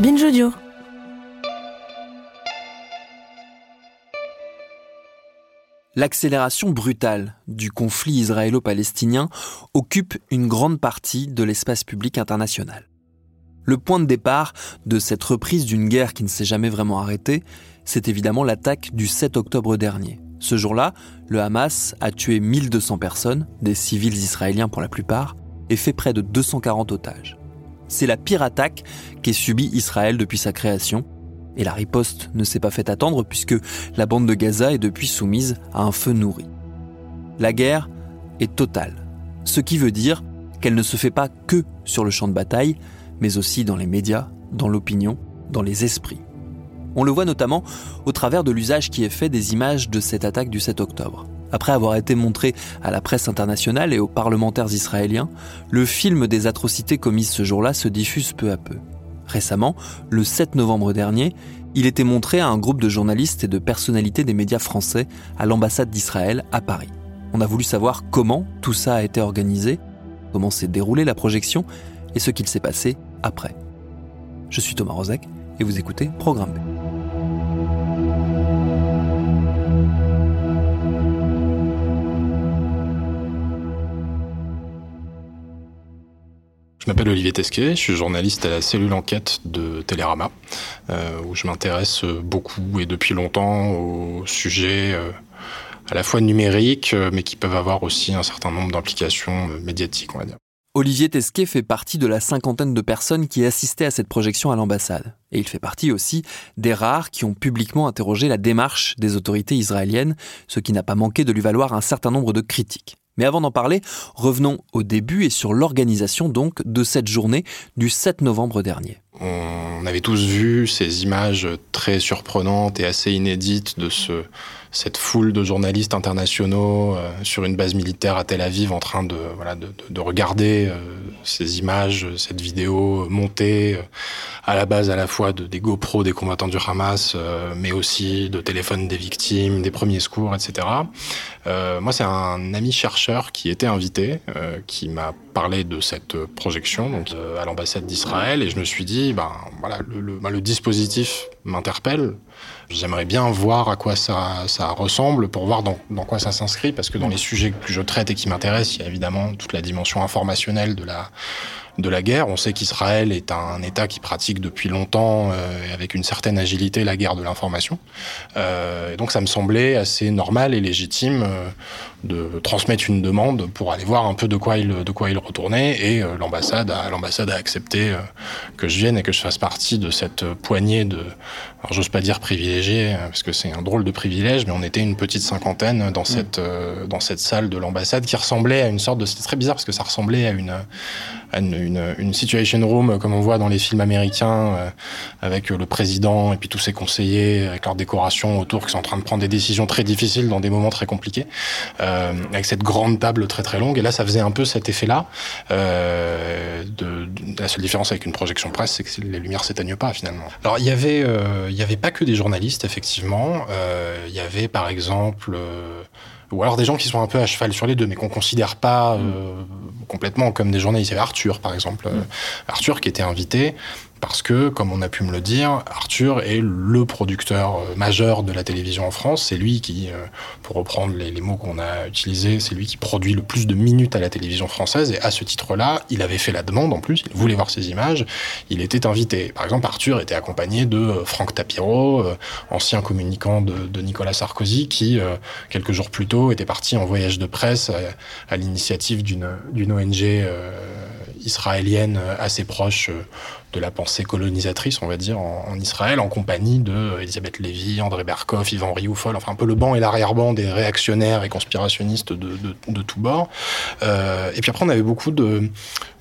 Binge. L'accélération brutale du conflit israélo-palestinien occupe une grande partie de l'espace public international. Le point de départ de cette reprise d'une guerre qui ne s'est jamais vraiment arrêtée, c'est évidemment l'attaque du 7 octobre dernier. Ce jour-là, le Hamas a tué 1200 personnes, des civils israéliens pour la plupart, et fait près de 240 otages. C'est la pire attaque qu'ait subie Israël depuis sa création. Et la riposte ne s'est pas fait attendre puisque la bande de Gaza est depuis soumise à un feu nourri. La guerre est totale. Ce qui veut dire qu'elle ne se fait pas que sur le champ de bataille, mais aussi dans les médias, dans l'opinion, dans les esprits. On le voit notamment au travers de l'usage qui est fait des images de cette attaque du 7 octobre. Après avoir été montré à la presse internationale et aux parlementaires israéliens, le film des atrocités commises ce jour-là se diffuse peu à peu. Récemment, le 7 novembre dernier, il était montré à un groupe de journalistes et de personnalités des médias français à l'ambassade d'Israël à Paris. On a voulu savoir comment tout ça a été organisé, comment s'est déroulée la projection et ce qu'il s'est passé après. Je suis Thomas Rozek et vous écoutez Programme B. m'appelle Olivier Tesquet, je suis journaliste à la cellule enquête de Télérama, euh, où je m'intéresse beaucoup et depuis longtemps aux sujets euh, à la fois numériques, euh, mais qui peuvent avoir aussi un certain nombre d'implications médiatiques, on va dire. Olivier Tesquet fait partie de la cinquantaine de personnes qui assistaient à cette projection à l'ambassade. Et il fait partie aussi des rares qui ont publiquement interrogé la démarche des autorités israéliennes, ce qui n'a pas manqué de lui valoir un certain nombre de critiques. Mais avant d'en parler, revenons au début et sur l'organisation donc de cette journée du 7 novembre dernier. On avait tous vu ces images très surprenantes et assez inédites de ce, cette foule de journalistes internationaux euh, sur une base militaire à Tel Aviv en train de regarder euh, ces images, cette vidéo montée euh, à la base à la fois de, des GoPro des combattants du Hamas, euh, mais aussi de téléphones des victimes, des premiers secours, etc. Euh, moi, c'est un ami chercheur qui était invité, qui m'a parlé de cette projection donc, à l'ambassade d'Israël, et je me suis dit, ben voilà, le, le, ben, le dispositif m'interpelle. J'aimerais bien voir à quoi ça, ça ressemble pour voir dans, dans quoi ça s'inscrit, parce que dans les sujets que je traite et qui m'intéressent, il y a évidemment toute la dimension informationnelle de la, de la guerre. On sait qu'Israël est un État qui pratique depuis longtemps, euh, avec une certaine agilité, la guerre de l'information. Euh, donc ça me semblait assez normal et légitime euh, de transmettre une demande pour aller voir un peu de quoi il, de quoi il retournait. Et euh, l'ambassade a, l'ambassade a accepté euh, que je vienne et que je fasse partie de cette poignée de, alors j'ose pas dire privilégié, parce que c'est un drôle de privilège, mais on était une petite cinquantaine dans cette, euh, dans cette salle de l'ambassade qui ressemblait à une sorte de, c'était très bizarre parce que ça ressemblait à une, à une, une, une situation room comme on voit dans les films américains, avec le président et puis tous ses conseillers, avec leurs décorations autour qui sont en train de prendre des décisions très difficiles dans des moments très compliqués, euh, avec cette grande table très très longue. Et là, ça faisait un peu cet effet-là. Euh, de, de, la seule différence avec une projection presse, c'est que les lumières s'éteignent pas finalement. Alors il y avait, euh, il y avait pas que des journalistes effectivement. Euh, il y avait par exemple ou alors des gens qui sont un peu à cheval sur les deux, mais qu'on considère pas euh, complètement comme des journalistes. Il y avait Arthur, par exemple. Mm. Arthur qui était invité parce que, comme on a pu me le dire, Arthur est le producteur majeur de la télévision en France. C'est lui qui, pour reprendre les, mots qu'on a utilisés, c'est lui qui produit le plus de minutes à la télévision française. Et à ce titre-là, il avait fait la demande en plus, il voulait voir ces images, il était invité. Par exemple, Arthur était accompagné de Franck Tapiro, ancien communicant de, Nicolas Sarkozy, qui, quelques jours plus tôt, était parti en voyage de presse à, l'initiative d'une ONG euh, israélienne assez proche de la pensée colonisatrice, on va dire, en, Israël, en compagnie de Elisabeth Lévy, André Berkoff, Yvan Rioufol, enfin un peu le banc et l'arrière-ban des réactionnaires et conspirationnistes de, de, de tous bords. Euh, et puis après, on avait beaucoup de,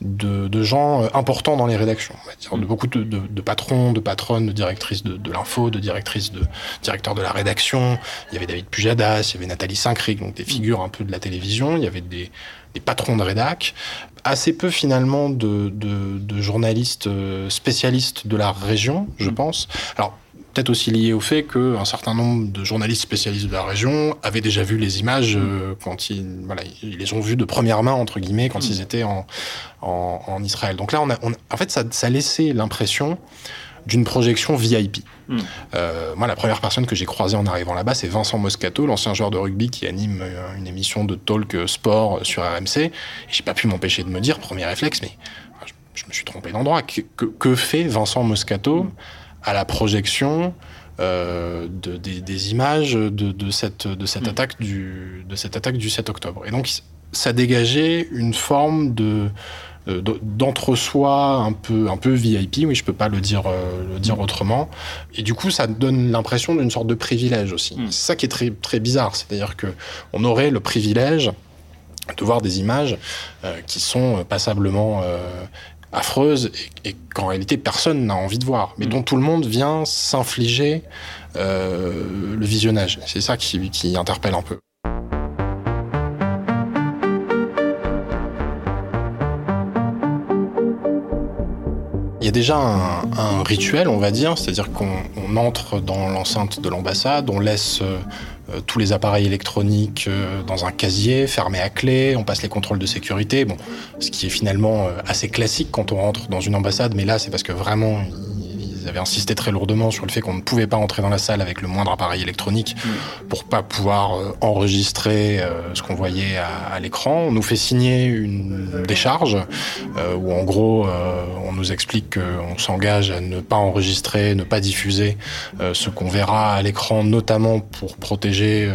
de, gens importants dans les rédactions, on va dire, de beaucoup de, patrons, de patronnes, de directrices de, l'info, de directrices, de directeurs de la rédaction. Il y avait David Pujadas, il y avait Nathalie Saint-Cric, donc des figures un peu de la télévision. Il y avait des, des patrons de rédac, assez peu finalement de, de, journalistes euh, spécialistes de la région, je mm. pense. Alors peut-être aussi lié au fait qu'un certain nombre de journalistes spécialistes de la région avaient déjà vu les images euh, quand ils, voilà, ils les ont vues de première main entre guillemets quand mm. ils étaient en, en, Israël. Donc là, on a, en fait, ça, ça laissait l'impression d'une projection VIP. Euh, moi, la première personne que j'ai croisée en arrivant là-bas, c'est Vincent Moscato, l'ancien joueur de rugby qui anime euh, une émission de talk sport sur RMC. Et j'ai pas pu m'empêcher de me dire, premier réflexe, mais me suis trompé d'endroit. Que, fait Vincent Moscato hmm. à la projection de, des, images de, cette, de, cette attaque du, de cette attaque du 7 octobre? Et donc, ça dégageait une forme de euh, d'entre-soi un peu, un peu VIP, oui, je peux pas le dire, euh, le dire mm. autrement. Et du coup, ça donne l'impression d'une sorte de privilège aussi. Mm. C'est ça qui est très, très bizarre, c'est-à-dire que on aurait le privilège de voir des images euh, qui sont passablement affreuses et, qu'en réalité personne n'a envie de voir, mais mm. dont tout le monde vient s'infliger le visionnage. C'est ça qui, qui interpelle un peu. y a déjà un, rituel, on va dire, c'est-à-dire qu'on entre dans l'enceinte de l'ambassade, on laisse euh, euh, tous les appareils électroniques euh, dans un casier fermé à clé, on passe les contrôles de sécurité, bon, ce qui est finalement assez classique quand on rentre dans une ambassade, mais là c'est parce que vraiment ils avaient insisté très lourdement sur le fait qu'on ne pouvait pas entrer dans la salle avec le moindre appareil électronique mm. pour pas pouvoir euh, enregistrer euh, ce qu'on voyait à, l'écran. On nous fait signer une décharge euh, où en gros on nous explique qu'on s'engage à ne pas enregistrer, ne pas diffuser ce qu'on verra à l'écran, notamment pour protéger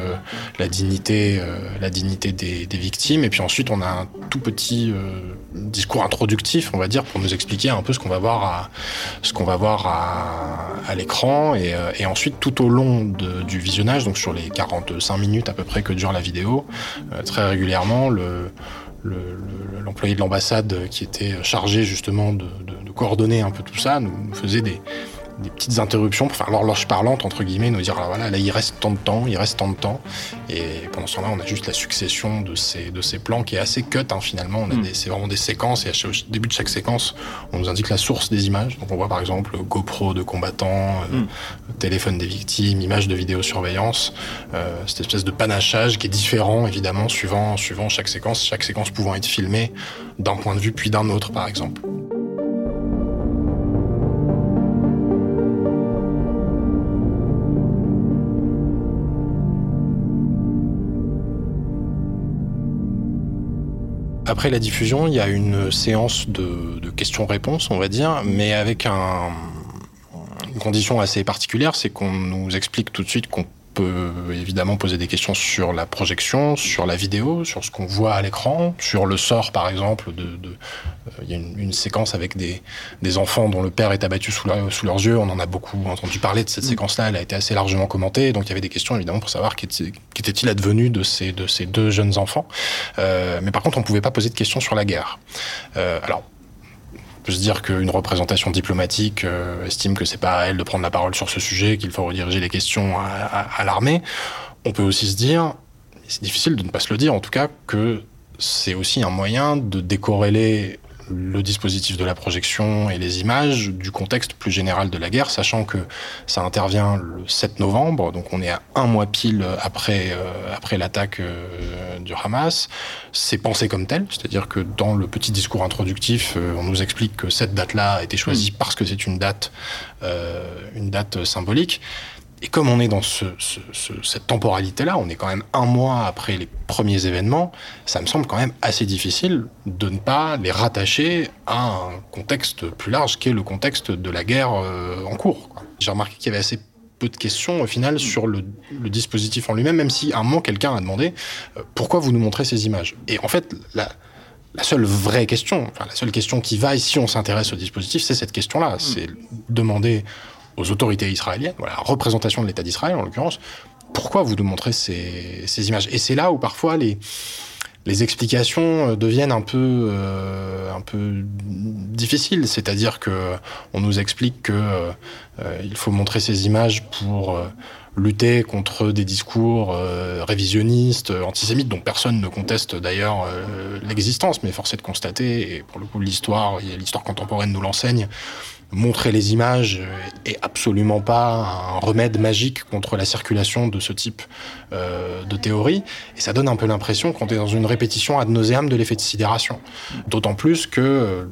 la dignité, la dignité des, des, victimes. Et puis ensuite on a un tout petit discours introductif, on va dire, pour nous expliquer un peu ce qu'on va voir à, ce qu'on va voir à, l'écran et, euh, et, ensuite tout au long de, du visionnage, donc sur les 45 minutes à peu près que dure la vidéo, euh, très régulièrement le l'employé de l'ambassade qui était chargé justement de, de, de, coordonner un peu tout ça nous faisait des, des petites interruptions pour faire l'horloge parlante, entre guillemets, nous dire, voilà, là, il reste tant de temps, il reste tant de temps. Et pendant ce temps-là, on a juste la succession de ces, de ces plans qui est assez cut, hein, finalement. On a mm. c'est vraiment des séquences, et au début de chaque séquence, on nous indique la source des images. Donc, on voit par exemple GoPro de combattants, euh, mm. téléphone des victimes, images de vidéosurveillance, euh, cette espèce de panachage qui est différent, évidemment, suivant, suivant chaque séquence, chaque séquence pouvant être filmée d'un point de vue puis d'un autre, par exemple. Après la diffusion, il y a une séance de, questions-réponses, on va dire, mais avec un, une condition assez particulière, c'est qu'on nous explique tout de suite qu'on peut évidemment poser des questions sur la projection, sur la vidéo, sur ce qu'on voit à l'écran, sur le sort par exemple. De, de euh, il y a une, une, séquence avec des, des, enfants dont le père est abattu sous, sous, leurs yeux. On en a beaucoup entendu parler de cette mm. séquence-là. Elle a été assez largement commentée. Donc il y avait des questions évidemment pour savoir qu'était-il advenu de ces, de ces deux jeunes enfants. Euh, mais par contre, on ne pouvait pas poser de questions sur la guerre. Euh, alors peut se dire qu'une représentation diplomatique euh, estime que c'est pas à elle de prendre la parole sur ce sujet, qu'il faut rediriger les questions à, à l'armée. On peut aussi se dire, c'est difficile de ne pas se le dire en tout cas, que c'est aussi un moyen de décorréler le dispositif de la projection et les images du contexte plus général de la guerre, sachant que ça intervient le 7 novembre, donc on est à un mois pile après, euh, après l'attaque euh, du Hamas. C'est pensé comme tel, c'est-à-dire que dans le petit discours introductif, euh, on nous explique que cette date-là a été choisie mm. parce que c'est une date, une date symbolique. Et comme on est dans ce, cette temporalité-là, on est quand même un mois après les premiers événements, ça me semble quand même assez difficile de ne pas les rattacher à un contexte plus large qui est le contexte de la guerre euh, en cours. J'ai remarqué qu'il y avait assez peu de questions au final sur le, dispositif en lui-même, même si à un moment quelqu'un a demandé euh, pourquoi vous nous montrez ces images? Et en fait, la, la seule vraie question, enfin, la seule question qui vaille si on s'intéresse au dispositif, c'est cette question-là. Mm. C'est demander aux autorités israéliennes, voilà, représentation de l'État d'Israël en l'occurrence, pourquoi vous nous montrez ces, ces images? Et c'est là où parfois les, les explications euh, deviennent un peu, euh, un peu difficiles. C'est-à-dire que on nous explique que euh, il faut montrer ces images pour lutter contre des discours révisionnistes, antisémites, dont personne ne conteste d'ailleurs l'existence, mais force est de constater, et pour le coup l'histoire, l'histoire contemporaine nous l'enseigne, montrer les images est absolument pas un remède magique contre la circulation de ce type euh, de théorie. Et ça donne un peu l'impression qu'on est dans une répétition ad nauseam de l'effet de sidération. D'autant plus que euh,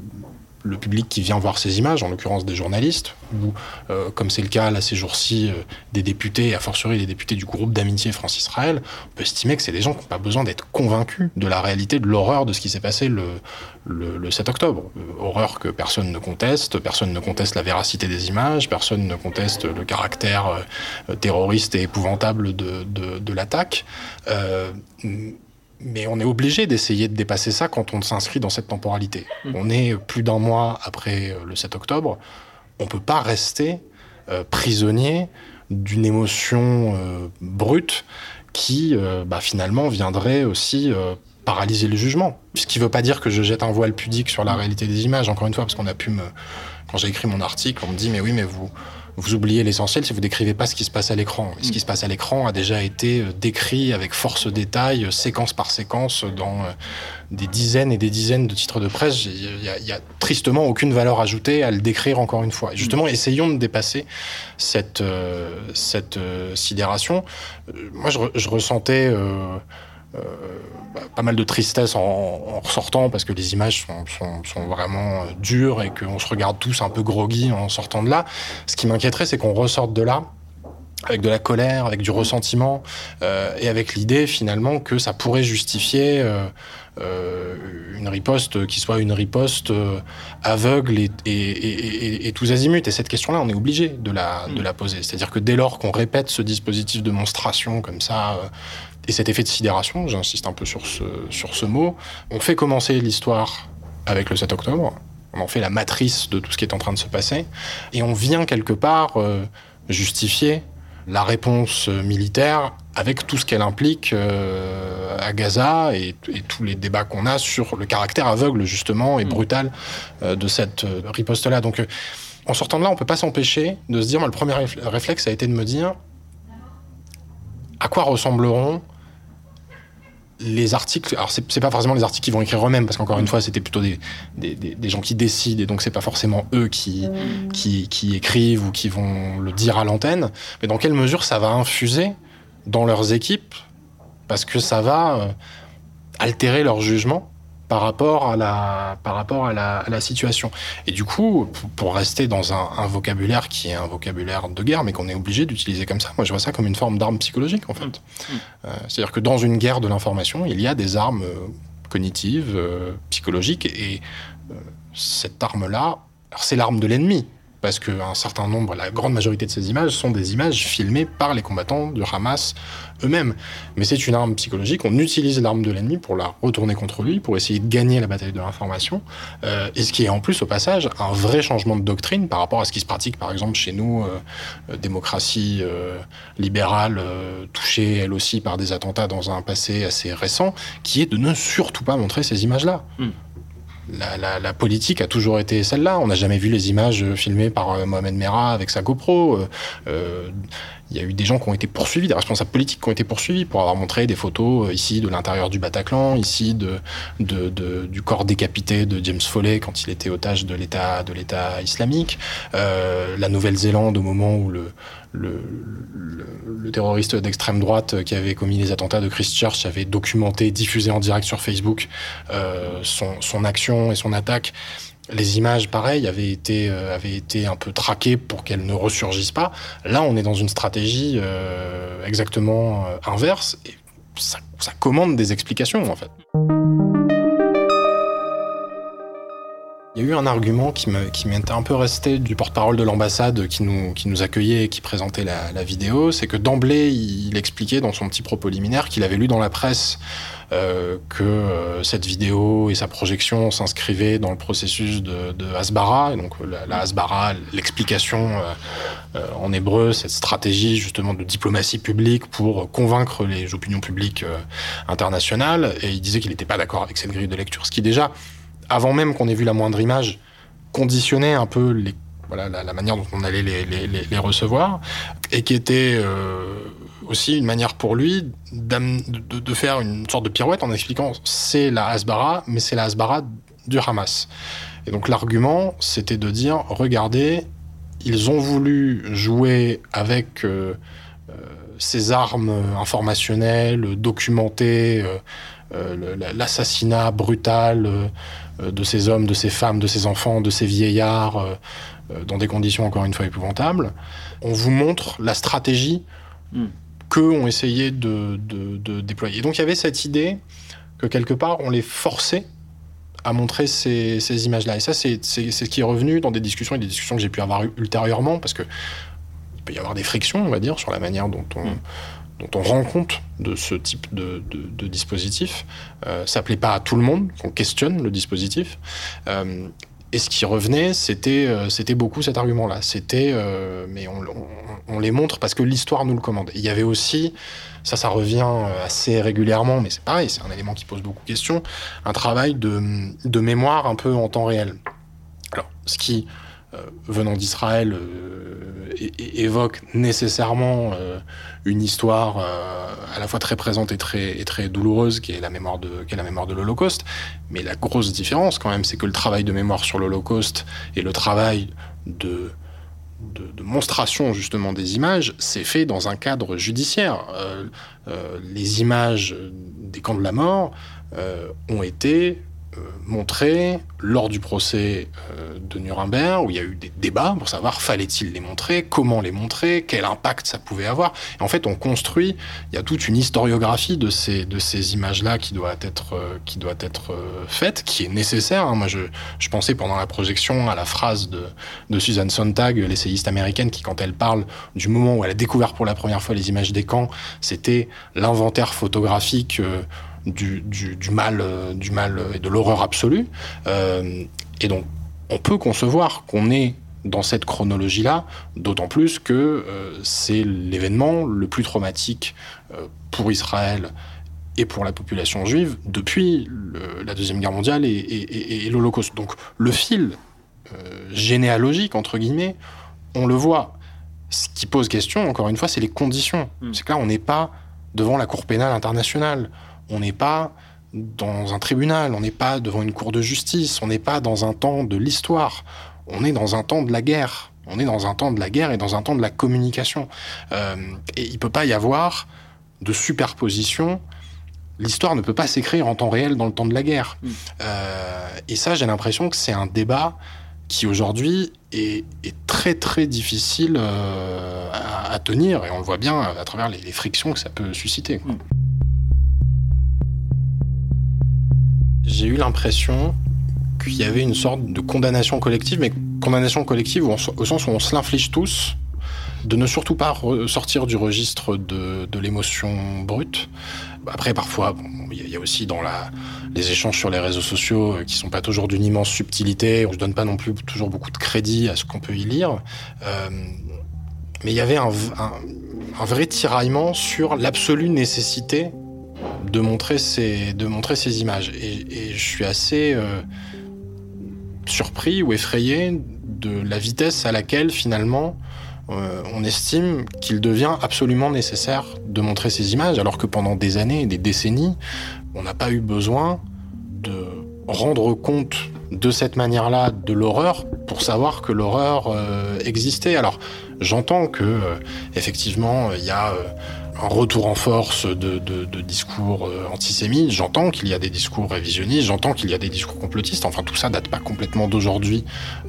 le public qui vient voir ces images, en l'occurrence des journalistes, ou euh, comme c'est le cas là ces jours-ci euh, des députés, et a fortiori des députés du groupe d'amitié France-Israël, on peut estimer que c'est des gens qui n'ont pas besoin d'être convaincus de la réalité, de l'horreur de ce qui s'est passé le, le, 7 octobre. Euh, horreur que personne ne conteste, personne ne conteste la véracité des images, personne ne conteste le caractère terroriste et épouvantable de, de, de l'attaque mais on est obligé d'essayer de dépasser ça quand on s'inscrit dans cette temporalité. Mm. On est plus d'un mois après euh, le 7 octobre. On peut pas rester euh, prisonnier d'une émotion euh, brute qui, bah, finalement, viendrait aussi paralyser le jugement. Ce qui ne veut pas dire que je jette un voile pudique sur la mm. réalité des images, encore une fois, parce qu'on a pu me... Quand j'ai écrit mon article, on me dit, mais oui, mais vous vous oubliez l'essentiel si vous décrivez pas ce qui se passe à l'écran. ce qui se passe à l'écran a déjà été euh, décrit avec force détail, euh, séquence par séquence, dans euh, des dizaines et des dizaines de titres de presse. Il y, a, tristement aucune valeur ajoutée à le décrire encore une fois. Justement, essayons de dépasser cette, cette sidération. Moi, je, ressentais bah, pas mal de tristesse en, en, ressortant parce que les images sont, sont, sont vraiment euh, dures et qu'on se regarde tous un peu groggy en sortant de là. Ce qui m'inquiéterait, c'est qu'on ressorte de là avec de la colère, avec du ressentiment, euh, et avec l'idée finalement que ça pourrait justifier euh, euh, une riposte qui soit une riposte euh, aveugle et, et, et, et, tous azimuts. Et cette question-là, on est obligé de la, de la poser. C'est-à-dire que dès lors qu'on répète ce dispositif de monstration comme ça, et cet effet de sidération, j'insiste un peu sur ce, sur ce mot, on fait commencer l'histoire avec le 7 octobre, on en fait la matrice de tout ce qui est en train de se passer, et on vient quelque part euh, justifier la réponse militaire avec tout ce qu'elle implique euh, à Gaza et, et, tous les débats qu'on a sur le caractère aveugle justement et mm. brutal euh, de cette riposte-là. Donc en sortant de là, on peut pas s'empêcher de se dire, moi le premier réflexe a été de me dire à quoi ressembleront les articles, alors c'est pas forcément les articles qui vont écrire eux-mêmes, parce qu'encore une fois, c'était plutôt des, des, des, gens qui décident, et donc c'est pas forcément eux qui, qui, qui, écrivent ou qui vont le dire à l'antenne, mais dans quelle mesure ça va infuser dans leurs équipes, parce que ça va euh, altérer leur jugement? Par rapport à la, par rapport à la, à la situation. Et du coup, pour rester dans un, un, vocabulaire qui est un vocabulaire de guerre, mais qu'on est obligé d'utiliser comme ça, moi je vois ça comme une forme d'arme psychologique en fait. Mmh. Euh, C'est-à-dire que dans une guerre de l'information, il y a des armes euh, cognitives, euh, psychologiques, et euh, cette arme-là, c'est l'arme de l'ennemi parce qu'un certain nombre, la grande majorité de ces images sont des images filmées par les combattants du Hamas eux-mêmes. Mais c'est une arme psychologique, on utilise l'arme de l'ennemi pour la retourner contre lui, pour essayer de gagner la bataille de l'information, euh, et ce qui est en plus au passage un vrai changement de doctrine par rapport à ce qui se pratique par exemple chez nous, euh, euh démocratie libérale, touchée elle aussi par des attentats dans un passé assez récent, qui est de ne surtout pas montrer ces images-là. Mm la, la, la, politique a toujours été celle-là. On n'a jamais vu les images filmées par euh, Mohamed Merah avec sa GoPro. Il y a eu des gens qui ont été poursuivis, des responsables politiques qui ont été poursuivis pour avoir montré des photos euh, ici de l'intérieur du Bataclan, ici du corps décapité de James Foley quand il était otage de l'État de l'État islamique, euh, la Nouvelle-Zélande au moment où le terroriste d'extrême droite qui avait commis les attentats de Christchurch avait documenté, diffusé en direct sur Facebook euh, son, son action et son attaque les images, pareil, avaient été, euh, avaient été un peu traquées pour qu'elles ne ressurgissent pas. Là, on est dans une stratégie euh, exactement euh, inverse. Et ça, ça commande des explications, en fait. Il y a eu un argument qui m'était un peu resté du porte-parole de l'ambassade qui nous, qui nous accueillait et qui présentait la, vidéo, c'est que d'emblée, il, expliquait dans son petit propos liminaire qu'il avait lu dans la presse euh, que euh, cette vidéo et sa projection s'inscrivaient dans le processus de, de donc la, la l'explication euh, en hébreu, cette stratégie justement de diplomatie publique pour convaincre les opinions publiques internationales. Et il disait qu'il n'était pas d'accord avec cette grille de lecture, ce qui déjà avant même qu'on ait vu la moindre image, conditionnait un peu la, manière dont on allait les, recevoir, et qui était euh, aussi une manière pour lui de, faire une sorte de pirouette en expliquant c'est la Hasbara, mais c'est la Hasbara du Hamas. Et donc l'argument, c'était de dire, regardez, ils ont voulu jouer avec euh, euh, ces armes informationnelles, documenter l'assassinat brutal de ces hommes, de ces femmes, de ces enfants, de ces vieillards, euh, euh, dans des conditions encore une fois épouvantables. On vous montre la stratégie mm. qu'eux ont essayé de, déployer. donc il y avait cette idée que quelque part on les forçait à montrer ces, images-là. Et ça, c'est ce qui est revenu dans des discussions et des discussions que j'ai pu avoir ultérieurement, parce que il peut y avoir des frictions, on va dire, sur la manière dont on, mm on rend compte de ce type de, dispositif. Euh, ça plaît pas à tout le monde qu'on questionne le dispositif. Euh, et ce qui revenait, c'était euh, beaucoup cet argument-là. C'était euh, mais on, les montre parce que l'histoire nous le commande. Il y avait aussi ça, ça revient assez régulièrement, mais c'est pareil, c'est un élément qui pose beaucoup de questions. Un travail de, de mémoire un peu en temps réel. Alors, ce qui venant d'Israël euh, évoque nécessairement euh, une histoire à la fois très présente et très, douloureuse qui est la mémoire de, qui est la mémoire de l'Holocauste. Mais la grosse différence quand même, c'est que le travail de mémoire sur l'Holocauste et le travail de, monstration justement des images, c'est fait dans un cadre judiciaire. les images des camps de la mort ont été euh, montré lors du procès euh, de Nuremberg, où il y a eu des débats pour savoir fallait-il les montrer, comment les montrer, quel impact ça pouvait avoir. Et en fait, on construit, il y a toute une historiographie de ces, de ces images-là qui doit être, euh, qui doit être faite, qui est nécessaire. Hein. Moi, je, je, pensais pendant la projection à la phrase de, de Susan Sontag, l'essayiste américaine, qui, quand elle parle du moment où elle a découvert pour la première fois les images des camps, c'était l'inventaire photographique du, mal, euh, du mal et de l'horreur absolue. Euh, et donc, on peut concevoir qu'on est dans cette chronologie-là, d'autant plus que euh, c'est l'événement le plus traumatique pour Israël et pour la population juive depuis la Deuxième Guerre mondiale et, l'Holocauste. Donc le fil généalogique, entre guillemets, on le voit. Ce qui pose question, encore une fois, c'est les conditions. Hmm. C'est que là, on n'est pas devant la Cour pénale internationale on n'est pas dans un tribunal, on n'est pas devant une cour de justice, on n'est pas dans un temps de l'histoire, on est dans un temps de la guerre. On est dans un temps de la guerre et dans un temps de la communication. Euh, et il ne peut pas y avoir de superposition. L'histoire ne peut pas s'écrire en temps réel dans le temps de la guerre. Mm. Euh, et ça, j'ai l'impression que c'est un débat qui aujourd'hui est, très très difficile euh, à, tenir. Et on le voit bien à travers les, frictions que ça peut susciter. Mm. J'ai eu l'impression qu'il y avait une sorte de condamnation collective, mais condamnation collective au sens où on se l'inflige tous, de ne surtout pas sortir du registre de, l'émotion brute. Après, parfois, il y a aussi dans les échanges sur les réseaux sociaux euh, qui sont pas toujours d'une immense subtilité. On ne donne pas non plus toujours beaucoup de crédit à ce qu'on peut y lire. Euh, mais il y avait un vrai tiraillement sur l'absolue nécessité de montrer ces, images. Et, je suis assez euh, surpris ou effrayé de la vitesse à laquelle finalement euh, on estime qu'il devient absolument nécessaire de montrer ces images, alors que pendant des années, des décennies, on n'a pas eu besoin de rendre compte de cette manière-là de l'horreur pour savoir que l'horreur euh, existait. Alors j'entends que effectivement il y a un retour en force de, discours euh, antisémites, j'entends qu'il y a des discours révisionnistes, j'entends qu'il y a des discours complotistes, enfin tout ça date pas complètement d'aujourd'hui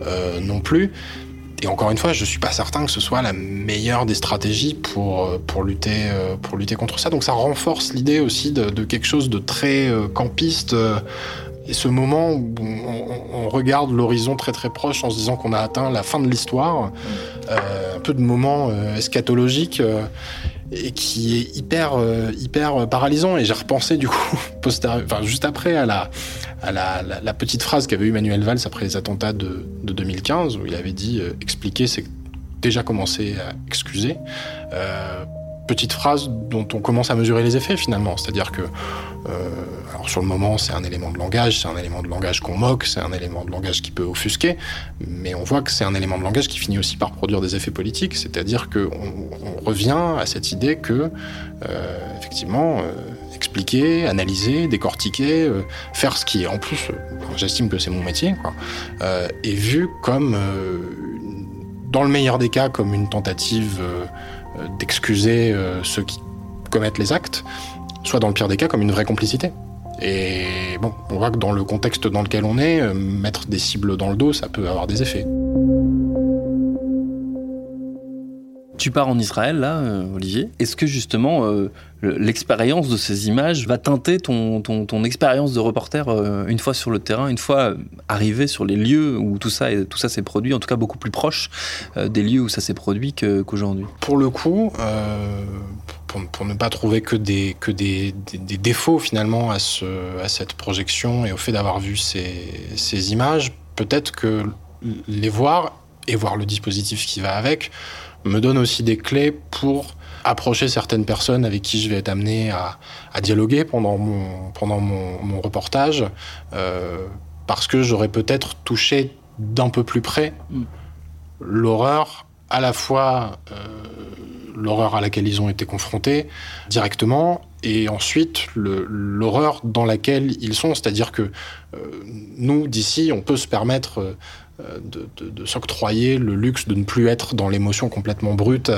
euh, non plus. Et encore une fois, je suis pas certain que ce soit la meilleure des stratégies pour, euh, pour, lutter, pour lutter contre ça. Donc ça renforce l'idée aussi de, quelque chose de très campiste et ce moment où on, regarde l'horizon très très proche en se disant qu'on a atteint la fin de l'histoire, euh, un peu de moment euh, eschatologique euh, et qui est hyper hyper paralysant. Et j'ai repensé du coup enfin, juste après à la à la, petite phrase qu'avait eu Manuel Valls après les attentats de, de 2015 où il avait dit expliquer c'est déjà commencer à excuser petite phrase dont on commence à mesurer les effets finalement. C'est-à-dire que, euh, alors sur le moment, c'est un élément de langage, c'est un élément de langage qu'on moque, c'est un élément de langage qui peut offusquer, mais on voit que c'est un élément de langage qui finit aussi par produire des effets politiques. C'est-à-dire qu'on on revient à cette idée que, euh, effectivement, euh, expliquer, analyser, décortiquer, faire ce qui est en plus, j'estime que c'est mon métier, quoi, est vu comme, dans le meilleur des cas, comme une tentative d'excuser euh, ceux qui commettent les actes, soit dans le pire des cas comme une vraie complicité. Et bon, on voit que dans le contexte dans lequel on est, euh, mettre des cibles dans le dos, ça peut avoir des effets. Tu pars en Israël, là, Olivier. Est-ce que justement, l'expérience de ces images va teinter ton, ton, expérience de reporter une fois sur le terrain, une fois arrivé sur les lieux où tout ça, tout ça s'est produit, en tout cas beaucoup plus proche des lieux où ça s'est produit qu'aujourd'hui. Pour le coup, euh, pour, ne pas trouver que des, que des, des, défauts finalement à, ce, à cette projection et au fait d'avoir vu ces, ces images, peut-être que les voir et voir le dispositif qui va avec me donne aussi des clés pour approcher certaines personnes avec qui je vais être amené à, à dialoguer pendant mon, pendant mon, mon reportage, euh, parce que j'aurais peut-être touché d'un peu plus près mm. l'horreur, à la fois euh, l'horreur à laquelle ils ont été confrontés directement, et ensuite l'horreur dans laquelle ils sont. C'est-à-dire que euh, nous, d'ici, on peut se permettre euh, de, s'octroyer le luxe de ne plus être dans l'émotion complètement brute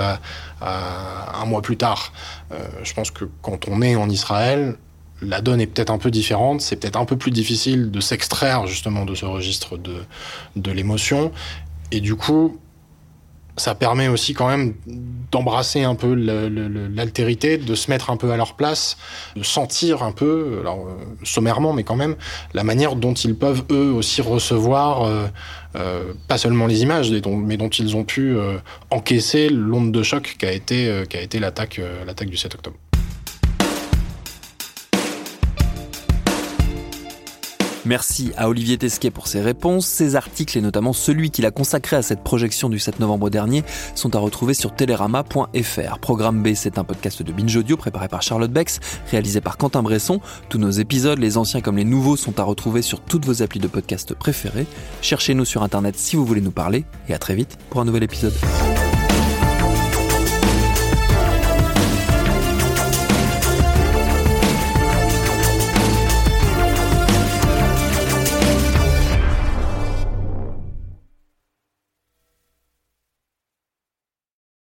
un mois plus tard. Euh, je pense que quand on est en Israël, la donne est peut-être un peu différente, c'est peut-être un peu plus difficile de s'extraire justement de ce registre de, de l'émotion. Et du coup, ça permet aussi quand même d'embrasser un peu l'altérité, de se mettre un peu à leur place, de sentir un peu, alors euh, sommairement, mais quand même, la manière dont ils peuvent eux aussi recevoir, euh, euh, pas seulement les images, mais dont ils ont pu encaisser l'onde de choc qu'a été, qu'a été l'attaque, l'attaque du 7 octobre. Merci à Olivier Tesquet pour ses réponses. Ses articles et notamment celui qu'il a consacré à cette projection du 7 novembre dernier sont à retrouver sur télérama.fr. Programme B, c'est un podcast de Binge Audio préparé par Charlotte Bex, réalisé par Quentin Bresson. Tous nos épisodes, les anciens comme les nouveaux, sont à retrouver sur toutes vos applis de podcast préférés. Cherchez-nous sur Internet si vous voulez nous parler et à très vite pour un nouvel épisode.